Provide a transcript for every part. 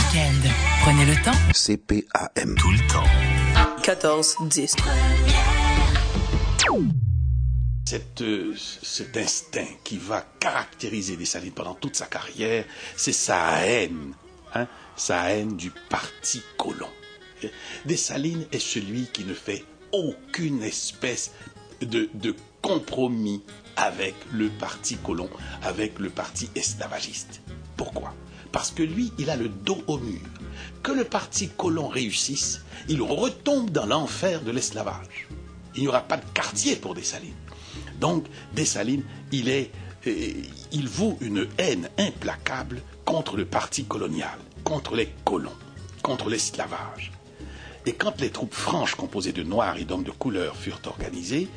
week-end. Prenez le temps. CPAM. Tout le temps. 14, 10. Cette, euh, cet instinct qui va caractériser Dessalines pendant toute sa carrière, c'est sa haine, hein, sa haine du parti colon. Dessalines est celui qui ne fait aucune espèce de, de compromis avec le parti colon, avec le parti esclavagiste. Pourquoi? Parce que lui, il a le dos au mur. Que le parti colon réussisse, il retombe dans l'enfer de l'esclavage. Il n'y aura pas de quartier pour Dessalines. Donc, Dessalines, il est, euh, il voue une haine implacable contre le parti colonial, contre les colons, contre l'esclavage. Et quand les troupes franches composées de noirs et d'hommes de couleur furent organisées,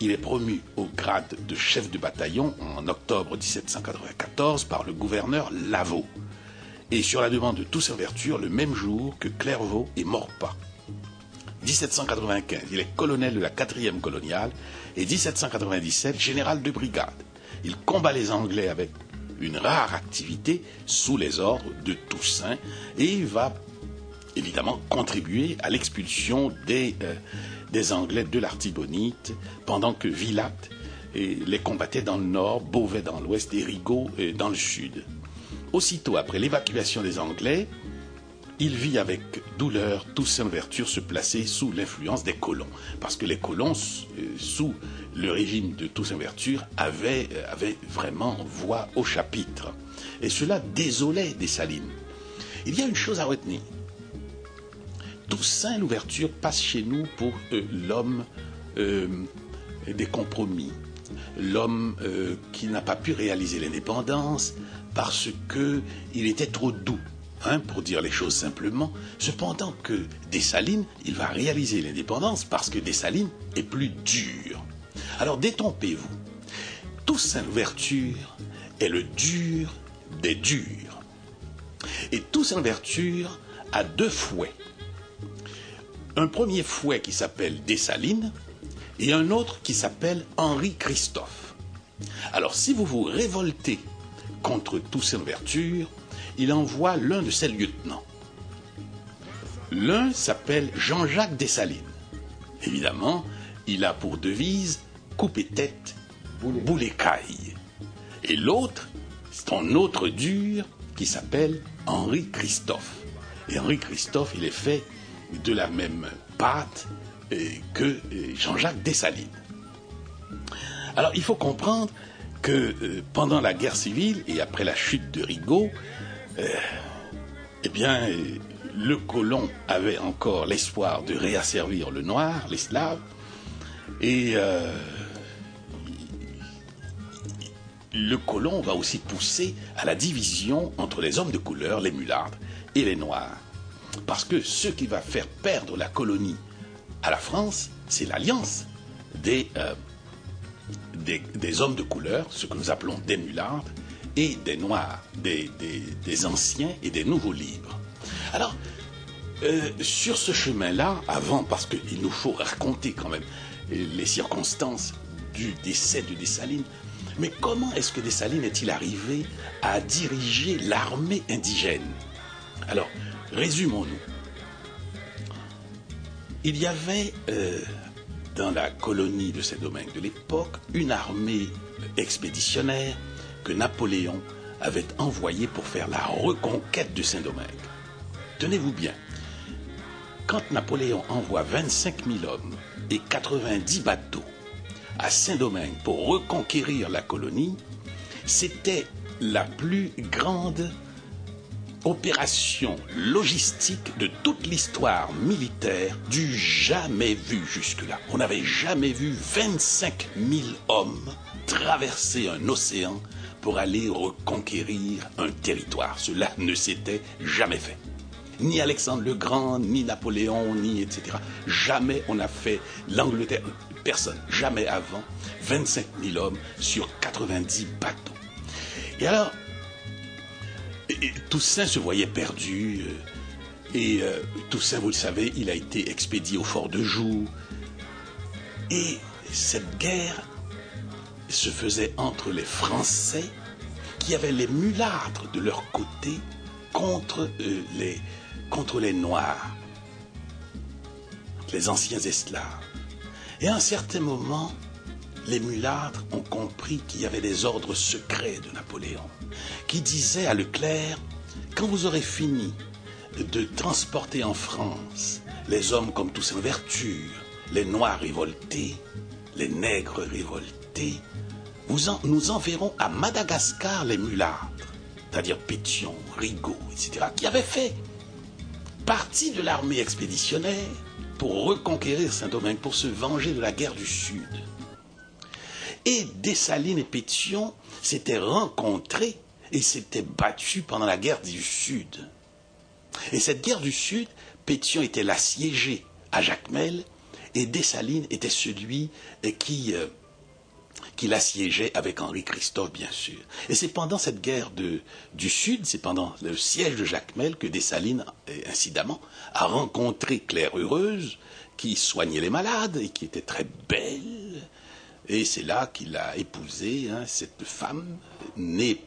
il est promu au grade de chef de bataillon en octobre 1794 par le gouverneur Lavaux. Et sur la demande de Toussaint Verture, le même jour que Clairvaux et Maurepas. 1795, il est colonel de la 4e coloniale et 1797, général de brigade. Il combat les Anglais avec une rare activité sous les ordres de Toussaint et va évidemment contribuer à l'expulsion des, euh, Anglais de l'Artibonite pendant que Villatte les combattait dans le nord, Beauvais dans l'ouest et Rigaud euh, dans le sud. Aussitôt après l'évacuation des Anglais, il vit avec douleur Toussaint Louverture se placer sous l'influence des colons. Parce que les colons, euh, sous le régime de Toussaint Louverture, avaient, euh, avaient vraiment voix au chapitre. Et cela désolait Dessalines. Il y a une chose à retenir. Toussaint Louverture passe chez nous pour euh, l'homme des compromis, l'homme euh, qui n'a pas pu réaliser l'indépendance parce que il était trop doux, hein, pour dire les choses simplement. Cependant que Dessalines, il va réaliser l'indépendance parce que Dessalines est plus dur. Alors détrompez-vous. Toussaint Louverture est le dur des durs. Et Toussaint Louverture a deux fouets un premier fouet qui s'appelle Dessalines et un autre qui s'appelle Henri Christophe. Alors si vous vous révoltez contre Toussaint Louverture, il envoie l'un de ses lieutenants. L'un s'appelle Jean-Jacques Dessalines. Évidemment, il a pour devise couper tête, bouler caille. Et l'autre, c'est un autre dur qui s'appelle Henri Christophe. Et Henri Christophe, il est fait de la même pâte que euh, Jean-Jacques Dessalines. Alors il faut comprendre que euh, pendant la guerre civile et après la chute de Rigaud, eh bien, le colon avait encore l'espoir de réasservir le noir, les Slaves, et le colon va aussi pousser à la division entre les hommes de couleur, les mulâtres, et les noirs. Parce que ce qui va faire perdre la colonie à la France, c'est l'alliance des, euh, des, des, hommes de couleur, ce que nous appelons des mulâtres, et des noirs, des, des, des anciens et des nouveaux libres. Alors, euh, sur ce chemin-là, avant, parce qu'il nous faut raconter quand même les circonstances du décès de Dessalines, mais comment est-ce que Dessalines est-il arrivé à diriger l'armée indigène? Alors, Résumons-nous. Il y avait euh, dans la colonie de Saint-Domingue de l'époque une armée expéditionnaire que Napoléon avait envoyée pour faire la reconquête de Saint-Domingue. Tenez-vous bien, quand Napoléon envoie 25 000 hommes et 90 bateaux à Saint-Domingue pour reconquérir la colonie, c'était la plus grande opération logistique de toute l'histoire militaire du jamais vu jusque-là. On n'avait jamais vu 25 000 hommes traverser un océan pour aller reconquérir un territoire. Cela ne s'était jamais fait. Ni Alexandre le Grand, ni Napoléon, ni etc. Jamais on a fait l'Angleterre. Personne. Jamais avant. 25 000 hommes sur 90 bateaux. Et alors, Toussaint se voyait perdu. euh, Et euh, Toussaint, vous le savez, il a été expédié au fort de Joux. Et cette guerre se faisait entre les Français qui avaient les mulâtres de leur côté contre, euh, les, contre les Noirs, les anciens esclaves. Et à un certain moment, les mulâtres ont compris qu'il y avait des ordres secrets de Napoléon, qui disaient à Leclerc, quand vous aurez fini de transporter en France les hommes comme tous en vertu, les noirs révoltés, les nègres révoltés, nous enverrons à Madagascar les mulâtres, c'est-à-dire Pétion, Rigaud, etc., qui avaient fait partie de l'armée expéditionnaire pour reconquérir Saint-Domingue, pour se venger de la guerre du Sud. Et Dessalines et Pétion s'étaient rencontrés et s'étaient battus pendant la guerre du Sud. Et cette guerre du Sud, Pétion était l'assiégé à Jacmel et Dessalines était celui qui, euh, qui l'assiégeait avec Henri Christophe, bien sûr. Et c'est pendant cette guerre du Sud, c'est pendant le siège de Jacmel que Dessalines, euh, incidemment, a rencontré Claire Heureuse, qui soignait les malades et qui était très belle. Et c'est là qu'il a épousé hein, cette femme, née,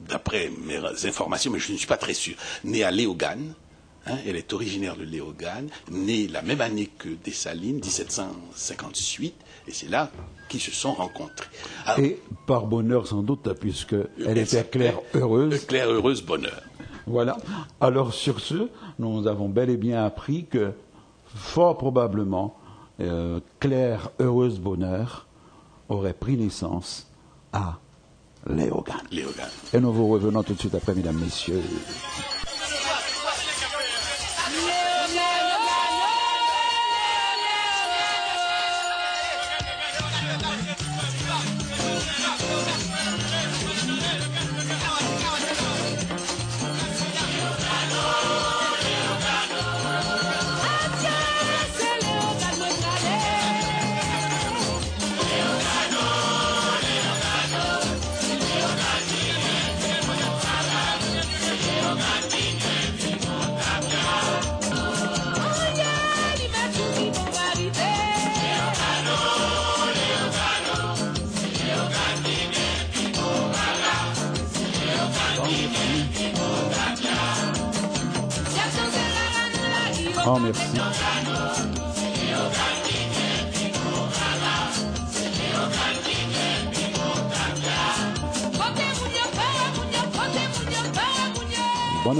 d'après mes informations, mais je ne suis pas très sûr, née à Léogane, Hein, elle est originaire de Léogane, née la même année que Dessalines, 1758, et c'est là qu'ils se sont rencontrés. et par bonheur sans doute, puisque elle était Claire heureuse. Claire heureuse bonheur. Voilà. Alors sur ce, nous avons bel et bien appris que fort probablement euh, Claire heureuse bonheur aurait pris naissance à Léogane. Léogane. Et nous vous revenons tout de suite après, mesdames, messieurs. Bon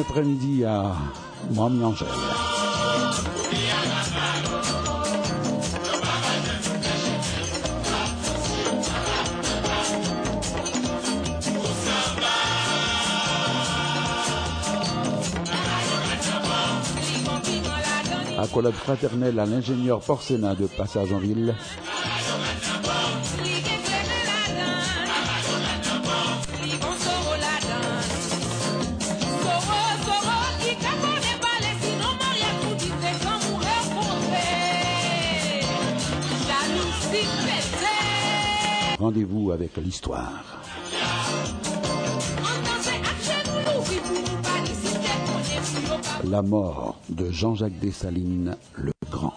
après-midi à Mamie Angèle. Accolade fraternelle à l'ingénieur Porcena de Passage en Ville. Rendez-vous avec l'histoire. La mort de Jean-Jacques Dessalines le Grand.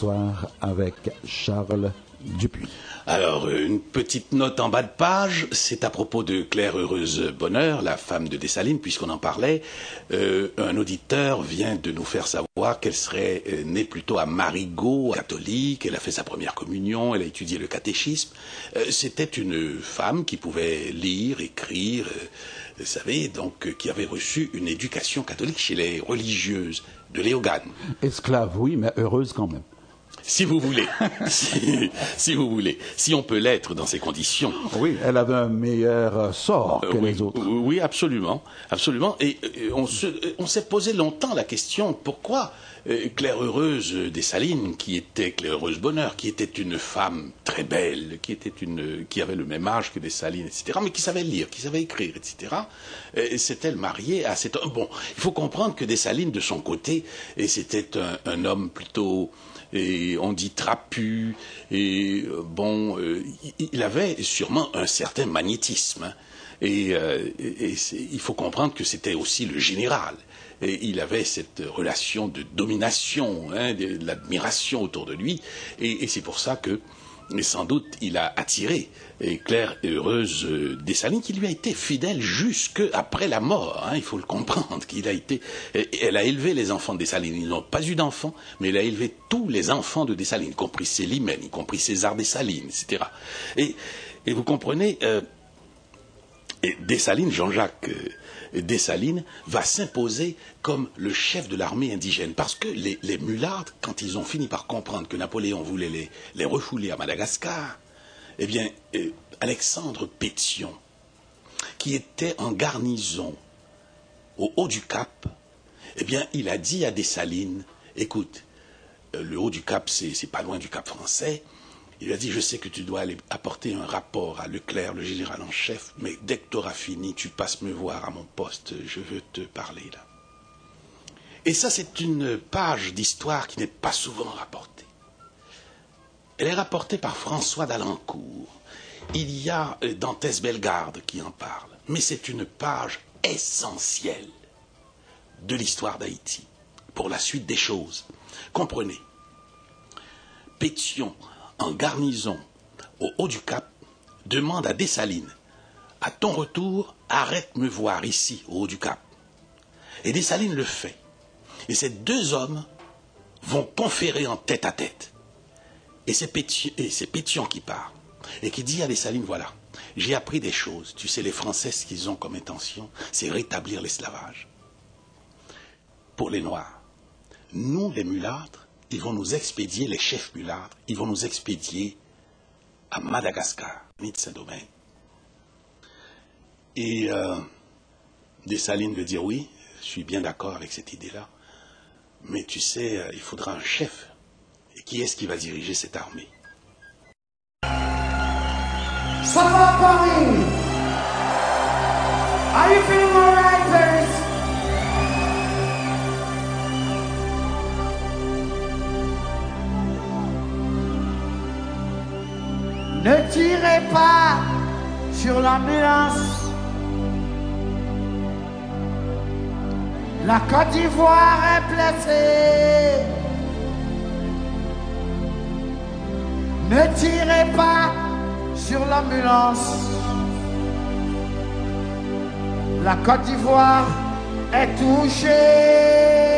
L'histoire avec Charles Dupuis. Alors, une petite note en bas de page, c'est à propos de Claire Heureuse Bonheur, la femme de Dessalines, puisqu'on en parlait. Euh, un auditeur vient de nous faire savoir qu'elle serait euh, née plutôt à Marigot, catholique, elle a fait sa première communion, elle a étudié le catéchisme. Euh, c'était une femme qui pouvait lire, écrire, vous savez, donc qui avait reçu une éducation catholique chez les religieuses de Léogane. Esclave, oui, mais heureuse quand même. Si vous voulez, si, vous voulez, si on peut l'être dans ces conditions. Oui, elle avait un meilleur sort que oui, les autres. Oui, absolument, absolument. Et on s'est posé longtemps la question pourquoi euh, Claire Heureuse Dessalines, qui était Claire Heureuse Bonheur, qui était une femme très belle, qui était une, qui avait le même âge que Dessalines, etc., mais qui savait lire, qui savait écrire, etc., s'est-elle mariée à cet homme. Bon, il faut comprendre que Dessalines, de son côté, c'était un, homme plutôt, et on dit trapu, et bon, il avait sûrement un certain magnétisme. Hein. Et, il faut comprendre que c'était aussi le général. Et il avait cette relation de domination, hein, de, l'admiration autour de lui. Et, c'est pour ça que, mais sans doute, il a attiré Claire et heureuse euh, Dessalines, qui lui a été fidèle jusque après la mort. Hein, il faut le comprendre. Qu'il a été, elle a élevé les enfants de Dessalines. Ils n'ont pas eu d'enfants, mais elle a élevé tous les enfants de Dessalines, y compris Célimène, y compris César Dessalines, etc. Et, et vous comprenez. Euh, et Dessalines, Jean-Jacques euh, Dessalines, va s'imposer comme le chef de l'armée indigène. Parce que les, les, quand ils ont fini par comprendre que Napoléon voulait les, les refouler à Madagascar, eh bien, euh, Alexandre Pétion, qui était en garnison au haut du Cap, eh bien, il a dit à Dessalines, écoute, euh, le haut du Cap, c'est pas loin du Cap français, il a dit, je sais que tu dois aller apporter un rapport à Leclerc, le général en chef, mais dès que tu auras fini, tu passes me voir à mon poste, je veux te parler là. Et ça, c'est une page d'histoire qui n'est pas souvent rapportée. Elle est rapportée par François d'Alencourt. Il y a euh, Dantès Bellegarde qui en parle. Mais c'est une page essentielle de l'histoire d'Haïti pour la suite des choses. Comprenez, Pétion en garnison au haut du Cap, demande à Dessalines À ton retour, arrête me voir ici, au haut du Cap. Et Dessalines le fait. Et ces deux hommes vont conférer en tête à tête. Et c'est Pétion, qui part. Et qui dit à Dessalines Voilà, j'ai appris des choses. Tu sais, les Français, ce qu'ils ont comme intention, c'est rétablir l'esclavage. Pour les Noirs. Nous, les mulâtres, ils vont nous expédier, les chefs mulâtres, ils vont nous expédier à Madagascar, ni de Saint-Domingue. Et euh, Dessalines veut dire oui, je suis bien d'accord avec cette idée-là, mais tu sais, euh, il faudra un chef. Et qui est-ce qui va diriger cette armée? Ça va Paris Are you feeling alright, Ne tirez pas sur l'ambulance. La Côte d'Ivoire est placée. Ne tirez pas sur l'ambulance. La Côte d'Ivoire est touchée.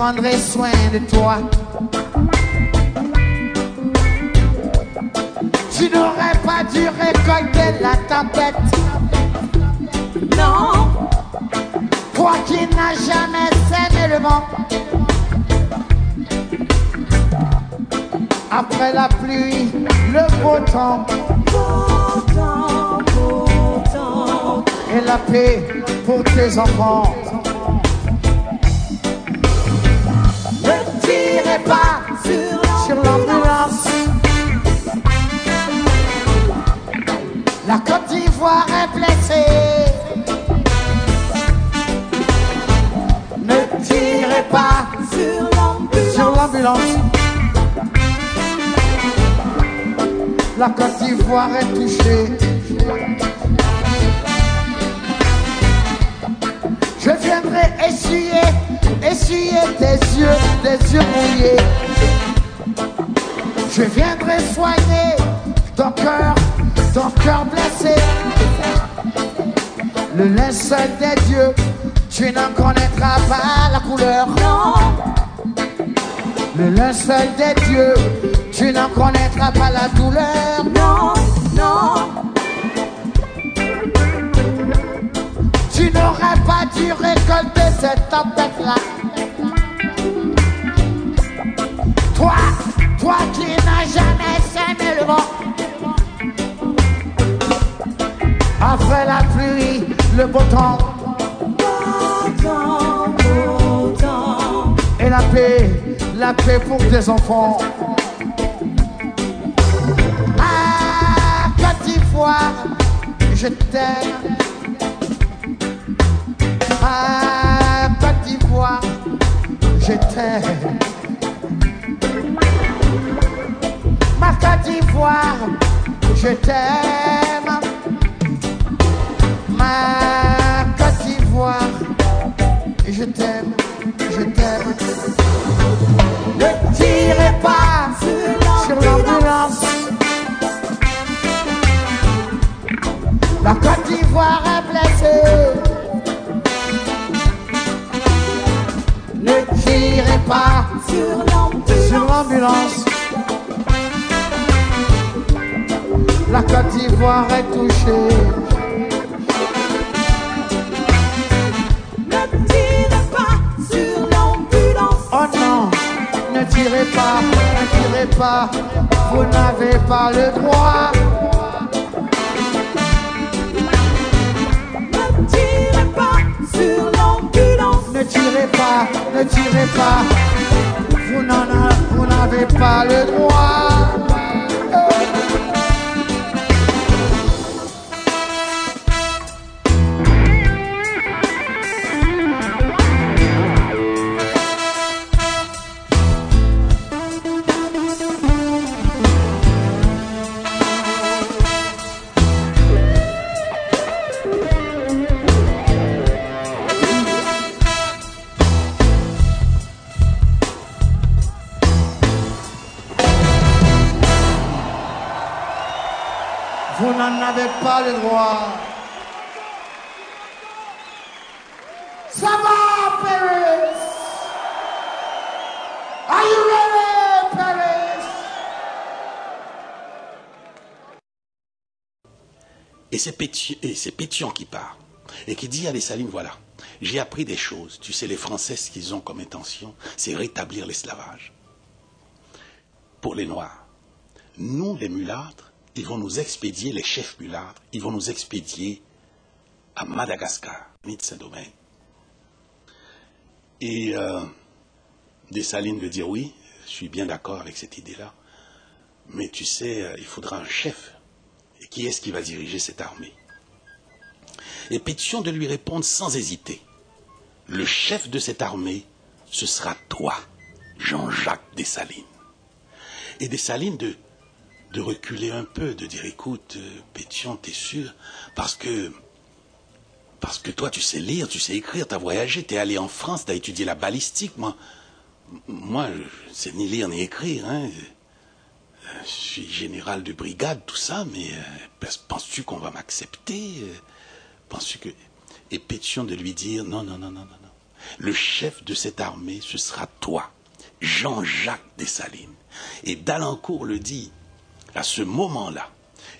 Prendrai soin de toi. Tu n'aurais pas dû récolter la tempête. Non. Toi qui n'as jamais aimé le vent. Après la pluie, le beau temps. Et la paix pour tes enfants. pas sur l'ambulance. La Côte d'Ivoire est blessée. Ne tirez pas sur l'ambulance. la Côte d'Ivoire est touchée. Je viendrai essuyer, essuyer tes yeux, tes yeux mouillés. Je viendrai soigner ton cœur, ton cœur blessé. Le linceul des dieux, tu n'en connaîtras pas la couleur. Non, Le linceul des dieux, tu n'en connaîtras pas la douleur. non, non, pas dû récolter cette tempête-là. Toi, toi qui n'as jamais aimé le vent. Après la pluie, le beau temps et la paix, la paix pour tes enfants. Ah, Côte d'Ivoire, je t'aime. Ah, Côte d'Ivoire, je t'aime. Ma Côte d'Ivoire, je t'aime. Ma Côte d'Ivoire, je t'aime, je t'aime. Ne tirez pas sur l'ambulance. La Côte d'Ivoire est blessée. Ne tirez pas Sur l'ambulance, sur l'ambulance. La Côte d'Ivoire est touchée. ne tirez pas sur l'ambulance. Oh non, ne tirez pas, ne tirez pas, vous n'avez pas le droit. Ne tirez pas sur l'ambulance. Ne tirez pas, ne tirez pas, vous n'en a- vous n'avez pas le droit. Et c'est Pétion qui part et qui dit à Dessalines, voilà, j'ai appris des choses. Tu sais, les Français, ce qu'ils ont comme intention, c'est rétablir l'esclavage. Pour les Noirs. Nous, les mulâtres, ils vont nous expédier, les chefs mulâtres, ils vont nous expédier à Madagascar, ni de Saint-Domingue. Et euh, Dessalines veut dire oui, je suis bien d'accord avec cette idée-là. Mais tu sais, euh, il faudra un chef. Qui est-ce qui va diriger cette armée? Et Pétion de lui répondre sans hésiter. Le chef de cette armée, ce sera toi, Jean-Jacques Dessalines. Et Dessalines de, de reculer un peu, de dire écoute, euh, Pétion, t'es sûr? Parce que parce que toi, tu sais lire, tu sais écrire, tu as voyagé, tu es allé en France, tu as étudié la balistique. Moi, moi je sais ni lire ni écrire. Hein. Je suis général de brigade, tout ça, mais euh, penses-tu qu'on va m'accepter euh, Penses-tu. Et Pétion de lui dire, non, non, non, non, non, non. Le chef de cette armée, ce sera toi, Jean-Jacques Dessalines. Et Dalancourt le dit, à ce moment-là,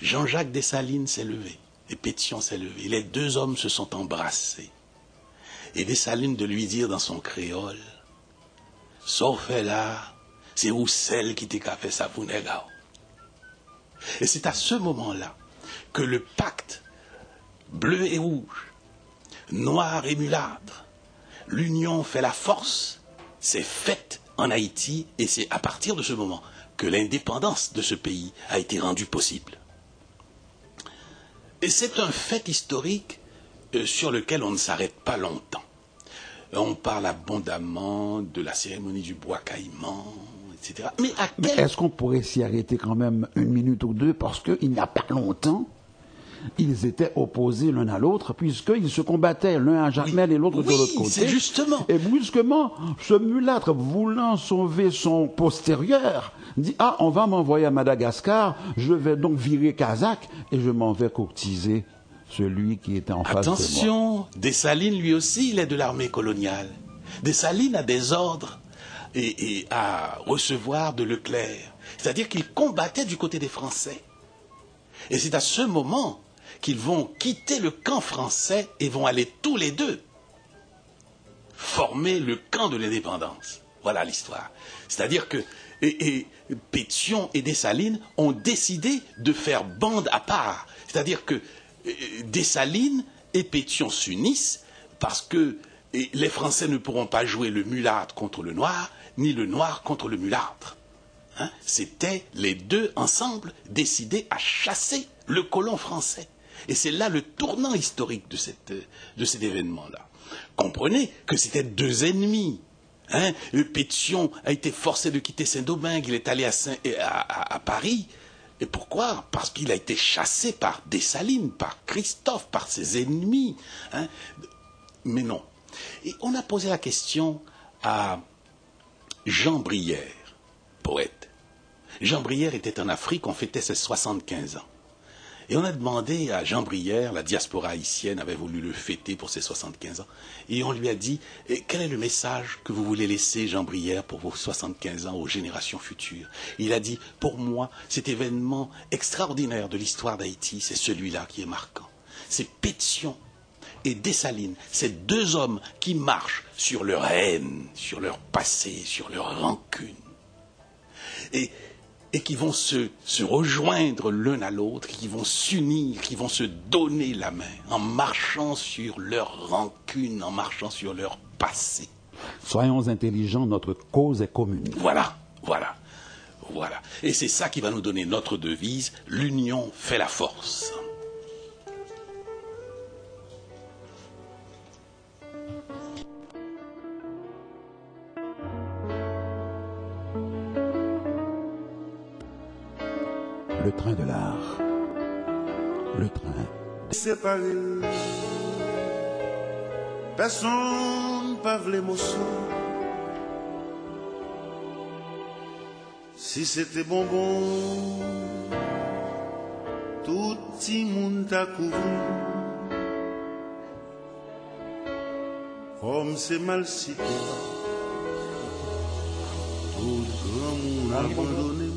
Jean-Jacques Dessalines s'est levé, et Pétion s'est levé. Les deux hommes se sont embrassés. Et Dessalines de lui dire dans son créole, Sauf là, c'est où celle qui t'a fait ça pour. Et c'est à ce moment-là que le pacte bleu et rouge, noir et mulâtre, l'union fait la force, s'est faite en Haïti et c'est à partir de ce moment que l'indépendance de ce pays a été rendue possible. Et c'est un fait historique euh, sur lequel on ne s'arrête pas longtemps. On parle abondamment de la cérémonie du bois caïman, etc. Mais à Mais quel est-ce qu'on pourrait s'y arrêter quand même une minute ou deux Parce qu'il n'y a pas longtemps, ils étaient opposés l'un à l'autre, puisqu'ils se combattaient l'un à Jacmel et l'autre de l'autre côté. c'est justement. Et brusquement, ce mulâtre, voulant sauver son postérieur, dit Ah, on va m'envoyer à Madagascar, je vais donc virer Kazakh et je m'en vais courtiser celui qui était en face de moi. Attention, Dessalines, lui aussi, il est de l'armée coloniale. Dessalines a des ordres et, à recevoir de Leclerc. C'est-à-dire qu'il combattait du côté des Français. Et c'est à ce moment qu'ils vont quitter le camp français et vont aller tous les deux former le camp de l'indépendance. Voilà l'histoire. C'est-à-dire que et, et Pétion et Dessalines ont décidé de faire bande à part. C'est-à-dire que euh, Dessalines et Pétion s'unissent parce que les Français ne pourront pas jouer le mulâtre contre le noir, ni le noir contre le mulâtre. Hein, C'était les deux ensemble décidés à chasser le colon français. Et c'est là le tournant historique de, cette, de cet événement-là. Comprenez que c'était deux ennemis. Hein Le Pétion a été forcé de quitter Saint-Domingue, il est allé à- à Paris. Et pourquoi? Parce qu'il a été chassé par Dessalines, par Christophe, par ses ennemis. hein. Mais non. Et on a posé la question à Jean Brière, poète. Jean Brière était en Afrique, on fêtait ses 75 ans. Et on a demandé à Jean Brière, la diaspora haïtienne avait voulu le fêter pour ses 75 ans, et on lui a dit, Eh, quel est le message que vous voulez laisser, Jean Brière, pour vos 75 ans aux générations futures? Il a dit, pour moi, cet événement extraordinaire de l'histoire d'Haïti, c'est celui-là qui est marquant. C'est Pétion et Dessalines, ces deux hommes qui marchent sur leur haine, sur leur passé, sur leur rancune et, et qui vont se, se rejoindre l'un à l'autre, qui vont s'unir, qui vont se donner la main en marchant sur leur rancune, en marchant sur leur passé. Soyons intelligents, notre cause est commune. Voilà, voilà, voilà. Et c'est ça qui va nous donner notre devise, l'union fait la force. Personne pas l'émotion. Si c'était bonbon, tout le monde t'a couru. Comme c'est mal cité, tout grand monde abandonné.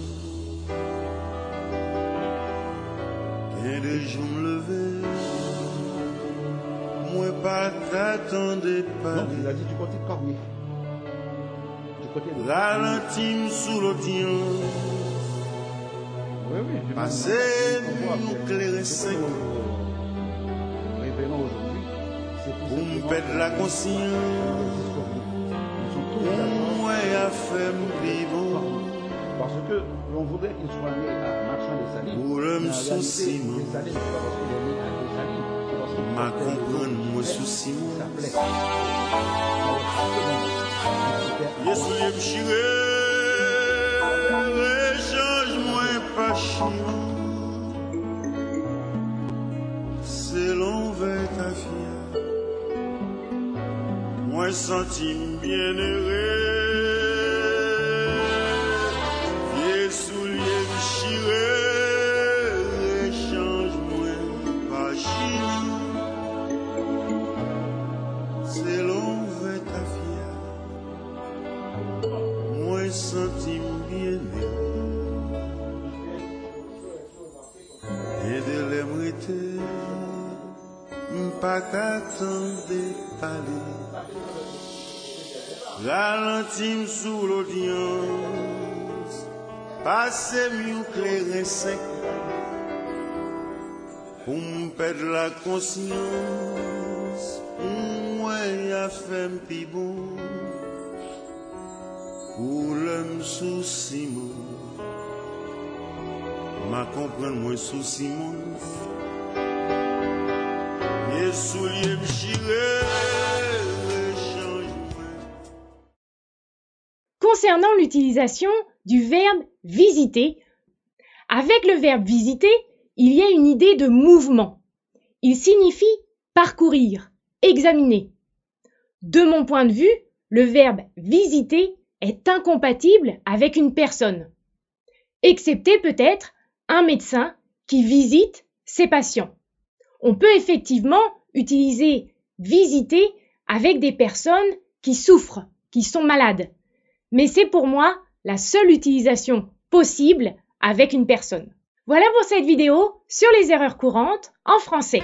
De jours me lever, moi pas t'attendais pas. a dit du côté de Cormier. Du côté de Ralentim sous l'audience, Oui, oui. c'est tout pour me simplement- perdre la conscience. D'accord. Moi a fait me vivre, Parce que l'on voudrait qu'il soit né à Réalité, souci, qu'il m'a moi qui souci. moi. s'appelait. Alors, c'était- Yes, liye me chire, rechange mwen pa chire. Se l'on ve ta fia, mwen santi m bien ere. se myon kleren sek Pou m ped la konsyans Mwen ya fem pi bon Pou lèm sou simon Ma kompren mwen sou simon. Ye sou liye mchi Concernant l'utilisation du verbe visiter, avec le verbe visiter, il y a une idée de mouvement. Il signifie parcourir, examiner. De mon point de vue, le verbe visiter est incompatible avec une personne, excepté peut-être un médecin qui visite ses patients. On peut effectivement utiliser visiter avec des personnes qui souffrent, qui sont malades. Mais c'est pour moi la seule utilisation possible avec une personne. Voilà pour cette vidéo sur les erreurs courantes en français.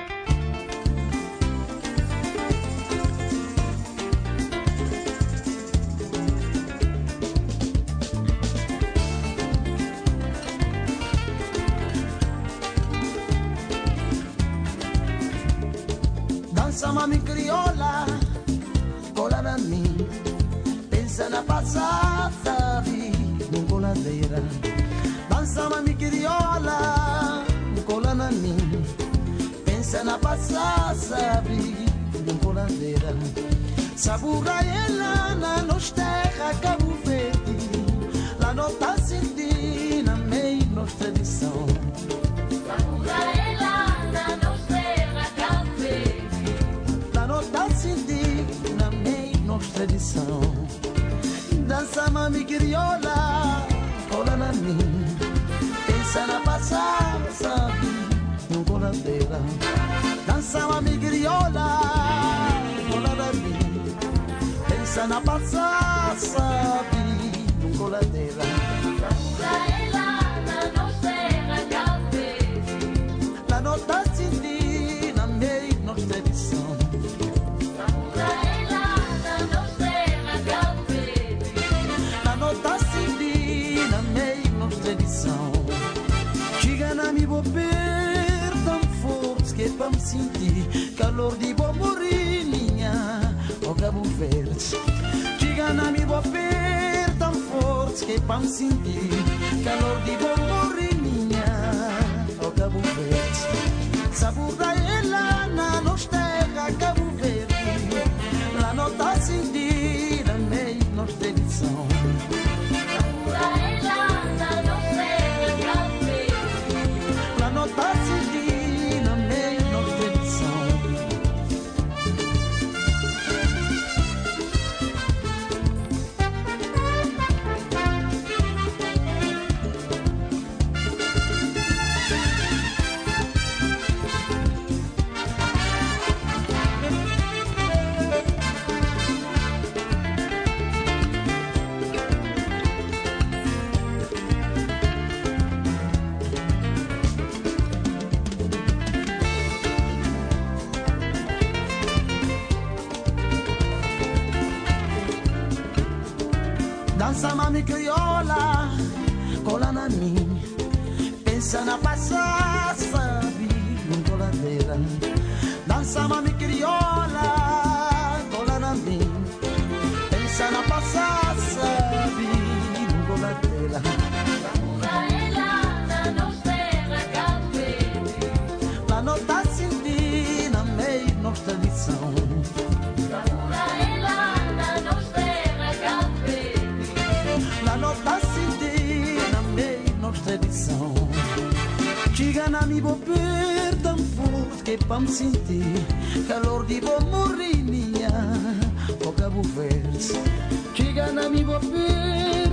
Sena passada vi no coladeira Dançava mi criola, cola na mim. Pensa na passada vi no coladeira Sabura ela na nos terra Cabo Verde. Lá no Tassinti, na meia nos tradição. Sabura ela na nos terra Cabo Verde. Lá no Tassinti, na meia nos tradição. danzama mi criola, hola a mí, pensana pasaba, no coladera. Danzama mi criola, hola a mí, pensana pasaba, no coladera. sinti calor morrer, minha, o cabo verde. Diga na mi ver tão forte que pam senti calor morrer, minha, o cabo verde. Sabor ela na nostra cabo verde. La nota senti Na coração. La nostra cité, la na tradição. Chega na mi boper tão forte que pam sentir calor de bom morrinha, boca bufers. Chega na mi boper